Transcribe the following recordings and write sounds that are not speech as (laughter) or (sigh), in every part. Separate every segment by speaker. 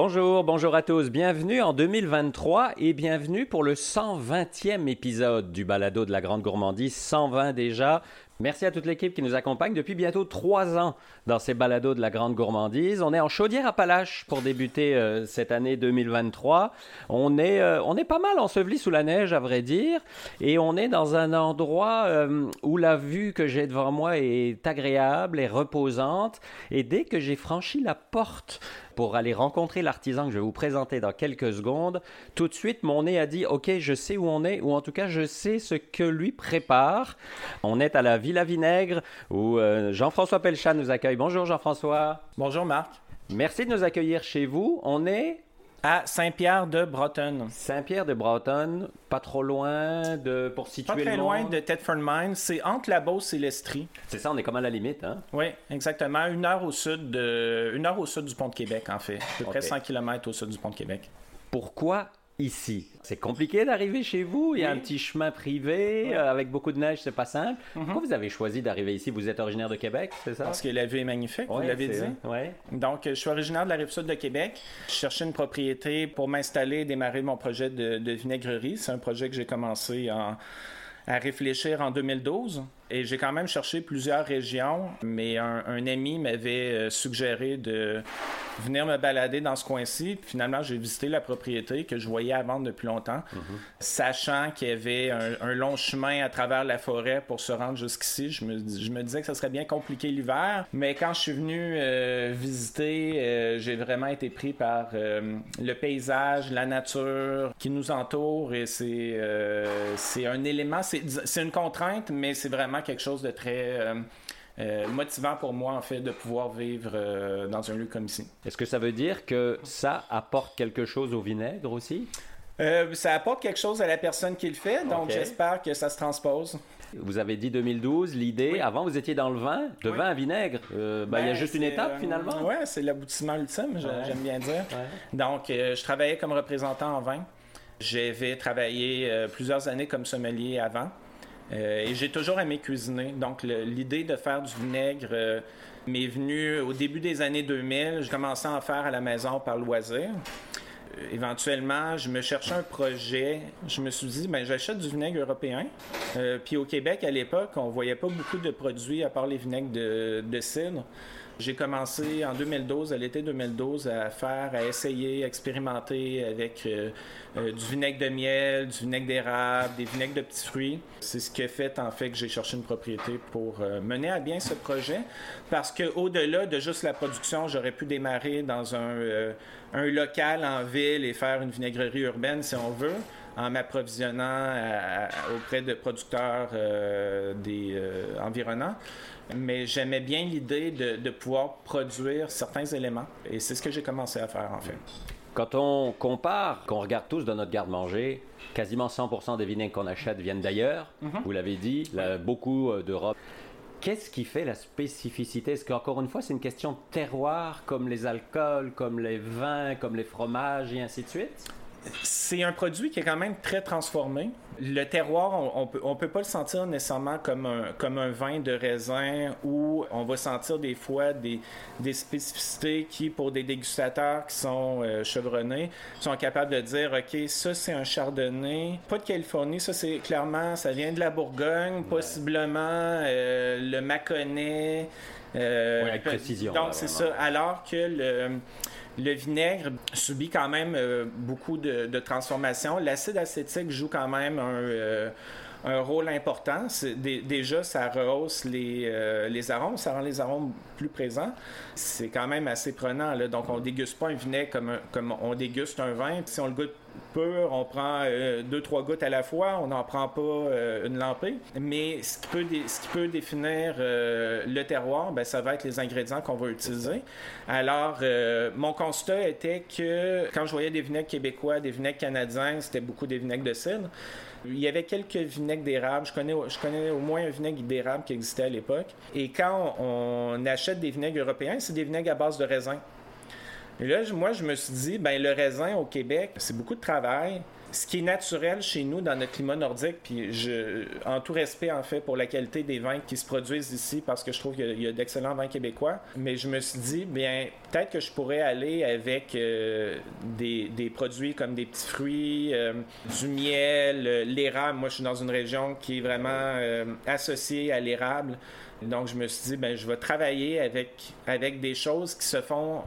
Speaker 1: Bonjour, bonjour à tous, bienvenue en 2023 et bienvenue pour le 120e épisode du Balado de la Grande Gourmandise, 120 déjà. Merci à toute l'équipe qui nous accompagne depuis bientôt trois ans dans ces balados de la grande gourmandise. On est en chaudière à Palache pour débuter euh, cette année 2023. On est, euh, on est pas mal enseveli sous la neige, à vrai dire, et on est dans un endroit euh, où la vue que j'ai devant moi est agréable et reposante. Et dès que j'ai franchi la porte pour aller rencontrer l'artisan que je vais vous présenter dans quelques secondes, tout de suite, mon nez a dit OK, je sais où on est, ou en tout cas, je sais ce que lui prépare. On est à la Villa Vinaigre où euh, Jean-François Pelchat nous accueille. Bonjour Jean-François.
Speaker 2: Bonjour Marc.
Speaker 1: Merci de nous accueillir chez vous. On est
Speaker 2: à Saint-Pierre de Bretonne.
Speaker 1: Saint-Pierre de Bretonne, pas trop loin de pour situer
Speaker 2: Pas très loin de Thetford Mines, c'est entre la Beauce et l'Estrie.
Speaker 1: C'est ça, on est comme à la limite, hein?
Speaker 2: Oui, exactement, une heure au sud de une heure au sud du pont de Québec en fait, à peu près 100 km au sud du pont de Québec.
Speaker 1: Pourquoi ici. C'est compliqué d'arriver chez vous. Il y a un petit chemin privé euh, avec beaucoup de neige, c'est pas simple. Mhm. Pourquoi vous avez choisi d'arriver ici? Vous êtes originaire de Québec, c'est ça?
Speaker 2: Parce que la vue est magnifique, vous l'avez dit.
Speaker 1: Ouais.
Speaker 2: Donc, je suis originaire de la rive sud de Québec. Je cherchais une propriété pour m'installer et démarrer mon projet de, de vinaigrerie. C'est un projet que j'ai commencé à réfléchir en 2012. Et j'ai quand même cherché plusieurs régions, mais un, ami m'avait euh, suggéré de venir me balader dans ce coin-ci. Finalement, j'ai visité la propriété que je voyais à vendre depuis longtemps, mhm. sachant qu'il y avait un, long chemin à travers la forêt pour se rendre jusqu'ici. Je me, je me disais que ça serait bien compliqué l'hiver, mais quand je suis venu euh, visiter, euh, j'ai vraiment été pris par le paysage, la nature qui nous entoure et c'est c'est un élément, c'est une contrainte, mais c'est vraiment quelque chose de très euh, euh, motivant pour moi, en fait, de pouvoir vivre euh, dans un lieu comme ici.
Speaker 1: Est-ce que ça veut dire que ça apporte quelque chose au vinaigre aussi?
Speaker 2: ça apporte quelque chose à la personne qui le fait, donc j'espère que ça se transpose.
Speaker 1: Vous avez dit 2012, l'idée, avant vous étiez dans le vin, de vin à vinaigre. Ben, il y a ben, juste une étape finalement.
Speaker 2: Oui, c'est l'aboutissement ultime, j'aime bien dire. Donc, je travaillais comme représentant en vin. J'avais travaillé plusieurs années comme sommelier avant. Euh, et j'ai toujours aimé cuisiner. Donc, l'idée de faire du vinaigre euh, m'est venue au début des années 2000. J'ai commencé à en faire à la maison par loisir. Euh, éventuellement, je me cherchais un projet. Je me suis dit, ben, j'achète du vinaigre européen. puis au Québec, à l'époque, on voyait pas beaucoup de produits à part les vinaigres de, cidre. J'ai commencé en 2012, à l'été 2012, à faire, à essayer, à expérimenter avec euh, euh, du vinaigre de miel, du vinaigre d'érable, des vinaigres de petits fruits. C'est ce qui a fait en fait que j'ai cherché une propriété pour euh, mener à bien ce projet. Parce que au-delà de juste la production, j'aurais pu démarrer dans un, un local en ville et faire une vinaigrerie urbaine si on veut en m'approvisionnant auprès de producteurs des environnants mais j'aimais bien l'idée de, pouvoir produire certains éléments. Et c'est ce que j'ai commencé à faire, en fait.
Speaker 1: Quand on compare, qu'on regarde tous dans notre garde-manger, quasiment 100% des vinaigres qu'on achète viennent d'ailleurs. Mhm. Vous l'avez dit, beaucoup euh, d'Europe. Qu'est-ce qui fait la spécificité? Est-ce qu'encore une fois, c'est une question de terroir, comme les alcools, comme les vins, comme les fromages et ainsi de suite?
Speaker 2: C'est un produit qui est quand même très transformé. Le terroir, on, ne peut, pas le sentir nécessairement comme un, comme un vin de raisin où on va sentir des fois des, spécificités qui, pour des dégustateurs qui sont euh, chevronnés, sont capables de dire, OK, ça c'est un chardonnay, pas de Californie, ça c'est clairement, ça vient de la Bourgogne, possiblement euh, le Mâconnais.
Speaker 1: Euh, avec précision.
Speaker 2: Donc, c'est ça. Alors que le, le vinaigre subit quand même euh, beaucoup de, transformations. L'acide acétique joue quand même un, euh, rôle important. déjà, ça rehausse les, euh, les arômes, ça rend les arômes plus présents. C'est quand même assez prenant. Donc, on déguste pas un vinaigre comme, comme on déguste un vin. Si on le goûte on prend euh, deux, trois gouttes à la fois, on n'en prend pas euh, une lampée. Mais ce qui peut, définir le terroir, ben, ça va être les ingrédients qu'on va utiliser. Alors, mon constat était que quand je voyais des vinaigres québécois, des vinaigres canadiens, c'était beaucoup des vinaigres de cidre. Il y avait quelques vinaigres d'érable. Je connais, je connais au moins un vinaigre d'érable qui existait à l'époque. Et quand on, achète des vinaigres européens, c'est des vinaigres à base de raisin. Et là, moi, je me suis dit, ben le raisin au Québec, c'est beaucoup de travail. ce qui est naturel chez nous dans notre climat nordique, puis en tout respect en fait pour la qualité des vins qui se produisent ici, parce que je trouve qu'il y a, d'excellents vins québécois, mais je me suis dit, bien, peut-être que je pourrais aller avec euh, des, des, produits comme des petits fruits, euh, du miel, euh, l'érable. Moi, je suis dans une région qui est vraiment associée à l'érable. Donc, je me suis dit, ben, je vais travailler avec, avec des choses qui se font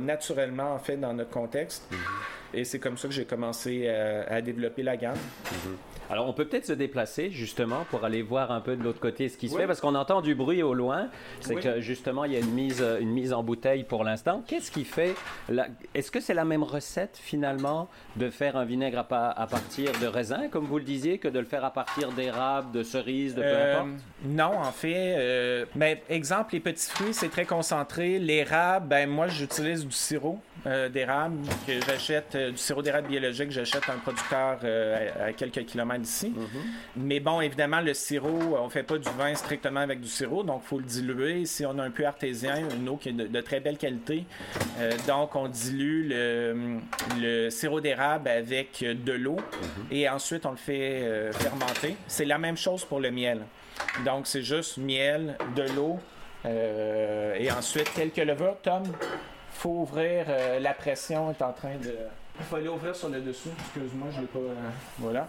Speaker 2: naturellement, en fait, dans notre contexte. Mm-hmm. Et c'est comme ça que j'ai commencé à, développer la gamme.
Speaker 1: Mhm. Alors, on peut peut-être se déplacer justement pour aller voir un peu de l'autre côté ce qui se fait parce qu'on entend du bruit au loin. C'est que justement, il y a une mise, une mise en bouteille pour l'instant. Qu'est-ce qui fait Est-ce que c'est la même recette finalement de faire un vinaigre à, à, partir de raisin, comme vous le disiez, que de le faire à partir d'érable, de cerises, de peu euh, importe?
Speaker 2: Non, en fait. Euh, ben, exemple, les petits fruits, c'est très concentré. L'érable, ben, moi, j'utilise du sirop. Euh, d'érable que j'achète, du sirop d'érable biologique, j'achète un producteur à, quelques kilomètres d'ici. Mm-hmm. Mais bon, évidemment, le sirop, on fait pas du vin strictement avec du sirop, donc il faut le diluer. Si on a un peu artésien, une eau qui est de, très belle qualité, donc on dilue le, le sirop d'érable avec de l'eau mhm. et ensuite on le fait euh, fermenter. C'est la même chose pour le miel. Donc c'est juste miel, de l'eau euh, et ensuite quelques levures. Tom, faut ouvrir. Euh, la pression est en train de. Il faut aller ouvrir sur le dessous. Excuse-moi, je l'ai pas. voilà.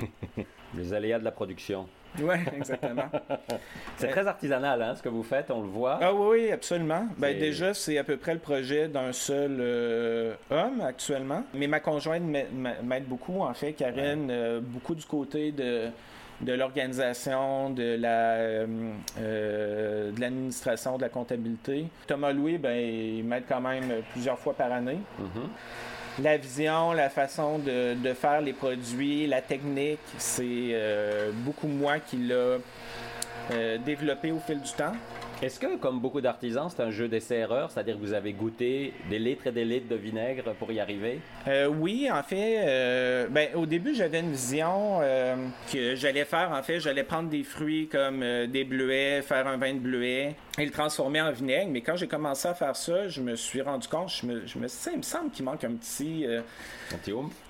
Speaker 2: (laughs)
Speaker 1: Les aléas de la production.
Speaker 2: Oui, exactement. (laughs)
Speaker 1: c'est très artisanal, hein, ce que vous faites, on le voit.
Speaker 2: Ah oui, absolument. Ben, déjà, c'est à peu près le projet d'un seul euh, homme actuellement. Mais ma conjointe m'aide beaucoup, en fait. Karine, euh, beaucoup du côté de de l'organisation, de la euh, de l'administration, de la comptabilité. Thomas Louis, ben, il m'aide quand même plusieurs fois par année. Mm-hmm la vision, la façon de, de, faire les produits, la technique, c'est euh, beaucoup moi qui l'a euh, développé au fil du temps.
Speaker 1: Est-ce que, comme beaucoup d'artisans, c'est un jeu d'essai-erreur, c'est-à-dire que vous avez goûté des litres et des litres de vinaigre pour y arriver?
Speaker 2: Euh, oui, en fait, ben, au début, j'avais une vision que j'allais faire. En fait, j'allais prendre des fruits comme des bleuets, faire un vin de bleuet, et le transformer en vinaigre. Mais quand j'ai commencé à faire ça, je me suis rendu compte, je me, je me suis dit, il me semble qu'il manque un petit. Euh,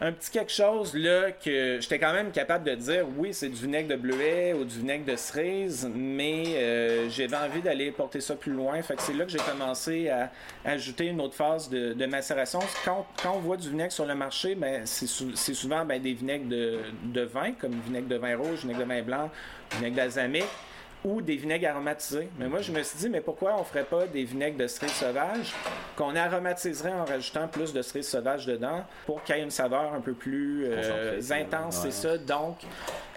Speaker 2: un petit quelque chose là que j'étais quand même capable de dire oui, c'est du vinaigre de bleuet ou du vinaigre de cerise, mais euh, j'avais envie d'aller porter ça plus loin. Fait que c'est là que j'ai commencé à, ajouter une autre phase de, macération. Quand, quand, on voit du vinaigre sur le marché, ben, c'est, souvent ben, des vinaigres de, de vin, comme vinaigre de vin rouge, vinaigre de vin blanc, vinaigre balsamique ou des vinaigres aromatisés. Mais moi, je me suis dit, mais pourquoi on ferait pas des vinaigres de cerise sauvage qu'on aromatiserait en rajoutant plus de cerise sauvage dedans pour qu'il y ait une saveur un peu plus euh, intense, c'est ça. Donc,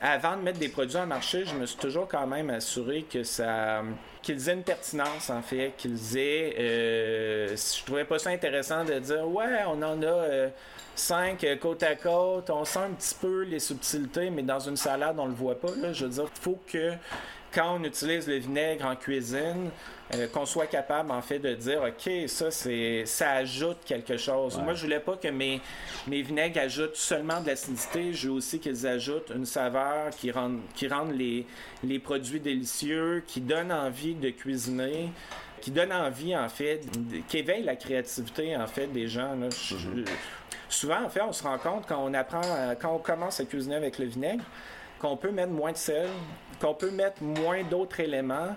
Speaker 2: avant de mettre des produits en marché, je me suis toujours quand même assuré que ça qu'ils aient une pertinence en fait, qu'ils aient. Euh, je trouvais pas ça intéressant de dire ouais, on en a. Euh, cinq côte à côte, on sent un petit peu les subtilités, mais dans une salade, on le voit pas. Là. Je veux dire, il faut que quand on utilise le vinaigre en cuisine, euh, qu'on soit capable en fait de dire ok ça c'est ça ajoute quelque chose. Moi je voulais pas que mes mes vinaigres ajoutent seulement de l'acidité, je veux aussi qu'ils ajoutent une saveur qui rend qui rendent les les produits délicieux, qui donnent envie de cuisiner qui donne envie en fait, qui éveille la créativité en fait des gens. Mm-hmm. souvent en fait, on se rend compte quand on apprend, quand on commence à cuisiner avec le vinaigre, qu'on peut mettre moins de sel, qu'on peut mettre moins d'autres éléments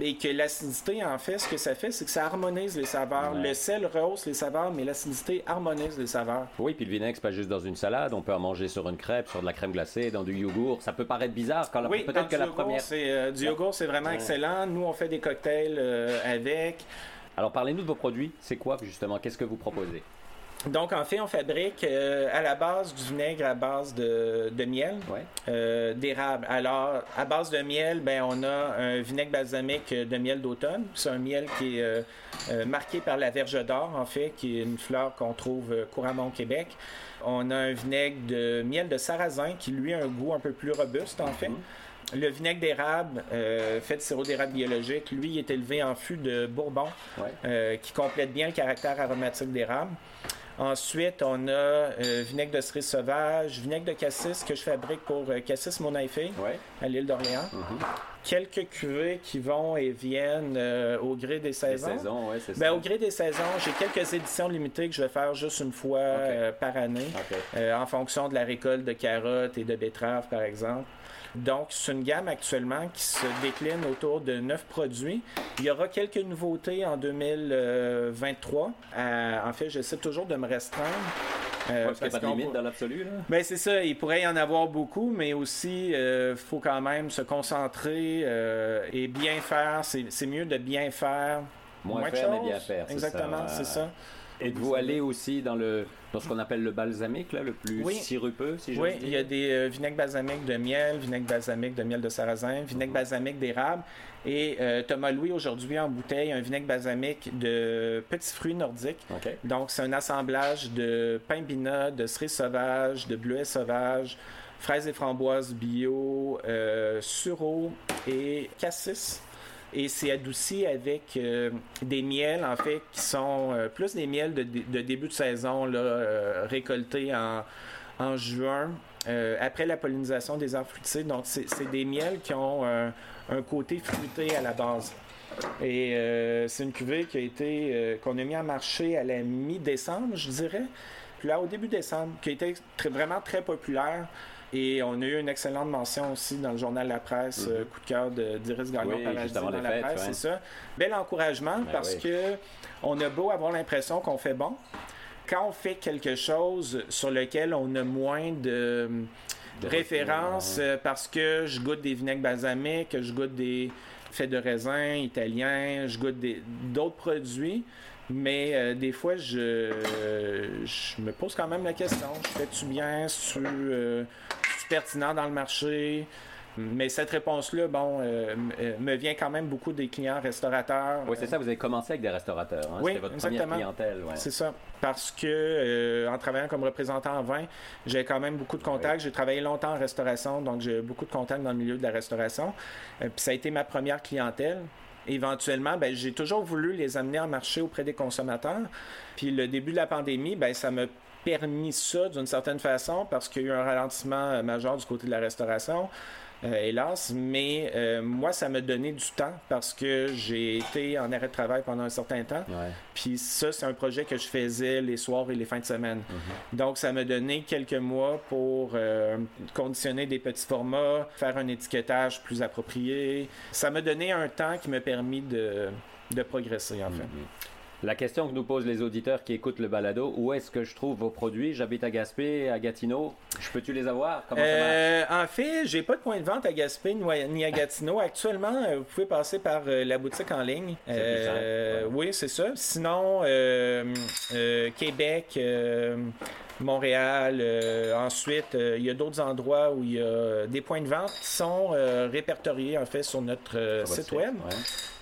Speaker 2: et que l'acidité, en fait, ce que ça fait, c'est que ça harmonise les saveurs. Le sel rehausse les saveurs, mais l'acidité harmonise les saveurs.
Speaker 1: Oui, puis le vinaigre, c'est pas juste dans une salade. On peut en manger sur une crêpe, sur de la crème glacée, dans du yogourt. Ça peut paraître bizarre quand
Speaker 2: oui, peut-être que la première. Euh, du yogourt, c'est vraiment excellent. Nous, on fait des cocktails euh, avec.
Speaker 1: Alors, parlez-nous de vos produits. C'est quoi, justement? Qu'est-ce que vous proposez?
Speaker 2: Donc, en fait, on fabrique euh, à la base du vinaigre à base de, miel, euh, d'érable. Alors, à base de miel, ben, on a un vinaigre balsamique de miel d'automne. C'est un miel qui est euh, marqué par la verge d'or, en fait, qui est une fleur qu'on trouve couramment au Québec. On a un vinaigre de miel de sarrasin qui, lui, a un goût un peu plus robuste, en fait. Mhm. Le vinaigre d'érable, fait de sirop d'érable biologique, lui, il est élevé en fût de Bourbon, qui complète bien le caractère aromatique d'érable. Ensuite, on a euh, vinaigre de cerise sauvage, vinaigre de cassis que je fabrique pour euh, Cassis Mon à l'île d'Orléans. Mhm. Quelques cuvées qui vont et viennent euh, au gré des saisons. ben, Au gré des saisons, j'ai quelques éditions limitées que je vais faire juste une fois par année, en fonction de la récolte de carottes et de betteraves, par exemple. Donc, c'est une gamme actuellement qui se décline autour de neuf produits. Il y aura quelques nouveautés en 2023. Euh, en fait, j'essaie toujours de me restreindre.
Speaker 1: Euh, parce qu'il n'y a pas de limite dans l'absolu.
Speaker 2: Ben, c'est ça. Il pourrait y en avoir beaucoup, mais aussi, il euh, faut quand même se concentrer et bien faire. C'est mieux de bien faire.
Speaker 1: Moins, faire, mais bien faire.
Speaker 2: Exactement, c'est ça.
Speaker 1: Êtes-vous allé aussi dans le dans ce qu'on appelle le balsamique, là, le plus sirupeux, si je
Speaker 2: Oui, il y a des euh, vinaigres balsamiques de miel, vinaigre balsamique de miel de sarrasin, vinaigre balsamique d'érable. Et euh, Thomas Louis, aujourd'hui, en bouteille, un vinaigre balsamique de petits fruits nordiques. Donc, c'est un assemblage de pain bina, de cerises sauvages, de bleuets sauvages, fraises et framboises bio, euh, sureau et cassis et c'est adouci avec euh, des miels, en fait, qui sont euh, plus des miels de, début de saison, là, euh, récoltés en, en juin, après la pollinisation des arbres fruitiers. Donc, c'est des miels qui ont un côté fruité à la base. Et c'est une cuvée qui a été qu'on a mis en marché à la mi-décembre, je dirais. Puis là, au début décembre, qui a été vraiment très populaire. Et on a eu une excellente mention aussi dans le journal La Presse, euh, mhm. coup de cœur d'Iris Gagnon
Speaker 1: oui, dans la presse,
Speaker 2: c'est ça. Bel encouragement ben parce que on a beau avoir l'impression qu'on fait bon, quand on fait quelque chose sur lequel on a moins de, références, euh, parce que je goûte des vinaigres balsamiques, que je goûte des faits de raisin italiens, je goûte d'autres produits, mais euh, des fois, je, je me pose quand même la question. Fais-tu bien? sur pertinent dans le marché? Mais cette réponse-là, bon, euh, euh, me vient quand même beaucoup des clients restaurateurs.
Speaker 1: Oui, c'est ça. Vous avez commencé avec des restaurateurs. Hein?
Speaker 2: Oui,
Speaker 1: C'était votre
Speaker 2: exactement.
Speaker 1: première clientèle.
Speaker 2: C'est ça. Parce que euh, en travaillant comme représentant en vin, j'ai quand même beaucoup de contacts. J'ai travaillé longtemps en restauration, donc j'ai beaucoup de contacts dans le milieu de la restauration. puis ça a été ma première clientèle éventuellement, ben, j'ai toujours voulu les amener en marché auprès des consommateurs. Puis le début de la pandémie, ben, ça me permis ça d'une certaine façon parce qu'il y a eu un ralentissement euh, majeur du côté de la restauration. Euh, hélas, mais euh, moi, ça m'a donné du temps parce que j'ai été en arrêt de travail pendant un certain temps. Puis ça, c'est un projet que je faisais les soirs et les fins de semaine. Mm-hmm. Donc, ça m'a donné quelques mois pour conditionner des petits formats, faire un étiquetage plus approprié. Ça m'a donné un temps qui m'a permis de, progresser, en fait.
Speaker 1: La question que nous posent les auditeurs qui écoutent le balado, où est-ce que je trouve vos produits? J'habite à Gaspé, à Gatineau. Je peux-tu les avoir?
Speaker 2: Comment ça euh, En fait, j'ai pas de point de vente à Gaspé ni à Gatineau. Actuellement, euh, vous pouvez passer par euh, la boutique en ligne. Oui, c'est ça. Sinon, Québec. Montréal. ensuite, il y a d'autres endroits où il y a des points de vente qui sont répertoriés en fait sur notre site, web.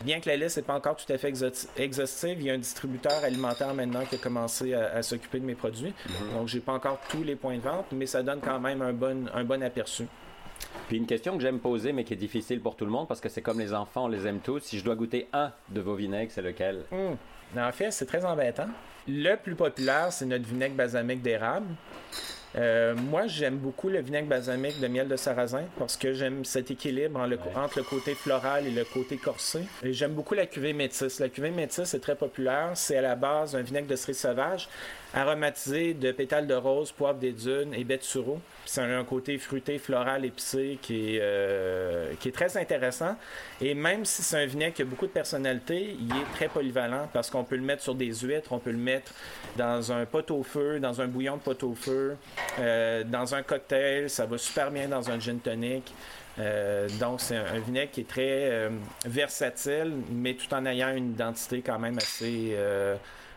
Speaker 2: Bien que la liste n'est pas encore tout à fait exhaustive, il y a un distributeur alimentaire maintenant qui a commencé à, s'occuper de mes produits. Mhm. Donc, j'ai pas encore tous les points de vente, mais ça donne quand même un bon, un bon aperçu.
Speaker 1: Puis une question que j'aime poser, mais qui est difficile pour tout le monde, parce que c'est comme les enfants, on les aime tous. Si je dois goûter un de vos vinaigres, c'est lequel?
Speaker 2: Hum. En fait, c'est très embêtant. Le plus populaire, c'est notre vinaigre balsamique d'érable. Euh, moi, j'aime beaucoup le vinaigre balsamique de miel de sarrasin parce que j'aime cet équilibre entre le côté floral et le côté corsé. Et j'aime beaucoup la cuvée métisse. La cuvée métisse est très populaire. C'est à la base un vinaigre de cerise sauvage aromatisé de pétales de rose, poivre des dunes et bête sureau. C'est un, côté fruité, floral, épicé qui est, euh, qui est très intéressant. Et même si c'est un vinaigre qui a beaucoup de personnalité, il est très polyvalent parce qu'on peut le mettre sur des huîtres, on peut le mettre dans un pot au feu, dans un bouillon de pot au feu, euh, dans un cocktail. Ça va super bien dans un gin tonic. Euh, donc, c'est un, vinaigre qui est très versatile, mais tout en ayant une identité quand même assez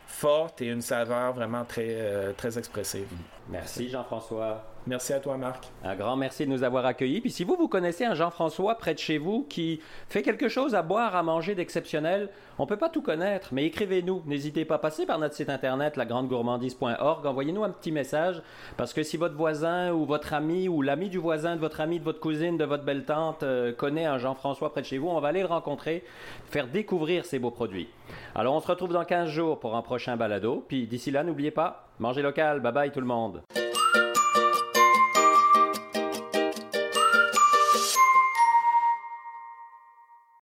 Speaker 2: forte et une saveur vraiment très, euh, très expressive.
Speaker 1: Merci Jean-François.
Speaker 2: Merci à toi, Marc.
Speaker 1: Un grand merci de nous avoir accueillis. Puis si vous, vous connaissez un Jean-François près de chez vous qui fait quelque chose à boire, à manger d'exceptionnel, on ne peut pas tout connaître, mais écrivez-nous. N'hésitez pas à passer par notre site internet, lagrandegourmandise.org. Envoyez-nous un petit message parce que si votre voisin ou votre ami ou l'ami du voisin, de votre ami, de votre cousine, de votre belle-tante euh, connaît un Jean-François près de chez vous, on va aller le rencontrer, faire découvrir ces beaux produits. Alors on se retrouve dans 15 jours pour un prochain balado. Puis d'ici là, n'oubliez pas, mangez local. Bye bye tout le monde.